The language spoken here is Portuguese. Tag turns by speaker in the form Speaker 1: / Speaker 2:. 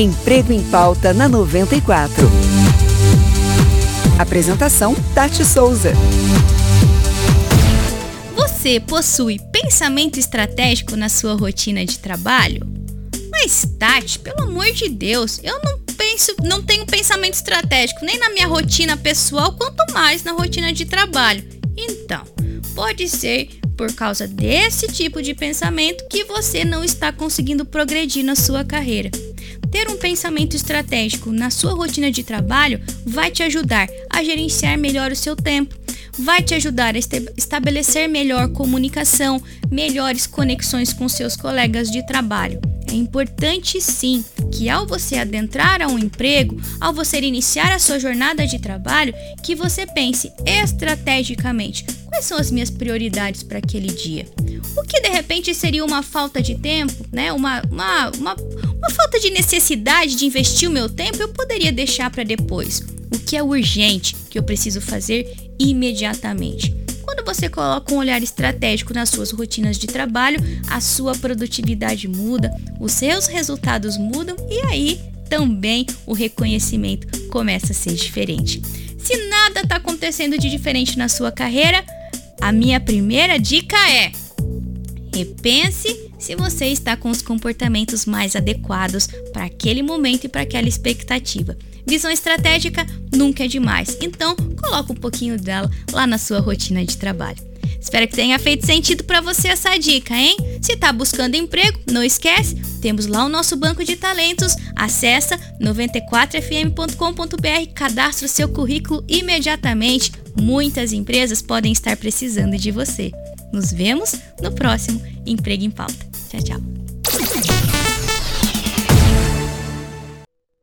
Speaker 1: Emprego em Pauta na 94. Apresentação: Tati Souza.
Speaker 2: Você possui pensamento estratégico na sua rotina de trabalho? Mas, Tati, pelo amor de Deus, eu não penso, não tenho pensamento estratégico nem na minha rotina pessoal, quanto mais na rotina de trabalho. Então, pode ser por causa desse tipo de pensamento que você não está conseguindo progredir na sua carreira. Ter um pensamento estratégico na sua rotina de trabalho vai te ajudar a gerenciar melhor o seu tempo, vai te ajudar a estabelecer melhor comunicação, melhores conexões com seus colegas de trabalho. É importante sim que ao você adentrar a um emprego, ao você iniciar a sua jornada de trabalho, que você pense estrategicamente quais são as minhas prioridades para aquele dia. O que de repente seria uma falta de tempo, né? Uma, uma, uma, uma falta de necessidade de investir o meu tempo, eu poderia deixar para depois. O que é urgente que eu preciso fazer imediatamente. Quando você coloca um olhar estratégico nas suas rotinas de trabalho, a sua produtividade muda, os seus resultados mudam e aí também o reconhecimento começa a ser diferente. Se nada está acontecendo de diferente na sua carreira, a minha primeira dica é: repense se você está com os comportamentos mais adequados para aquele momento e para aquela expectativa. Visão estratégica nunca é demais, então coloca um pouquinho dela lá na sua rotina de trabalho. Espero que tenha feito sentido para você essa dica, hein? Se está buscando emprego, não esquece, temos lá o nosso banco de talentos. Acesse 94fm.com.br, cadastre seu currículo imediatamente. Muitas empresas podem estar precisando de você. Nos vemos no próximo Emprego em Pauta. Tchau, tchau.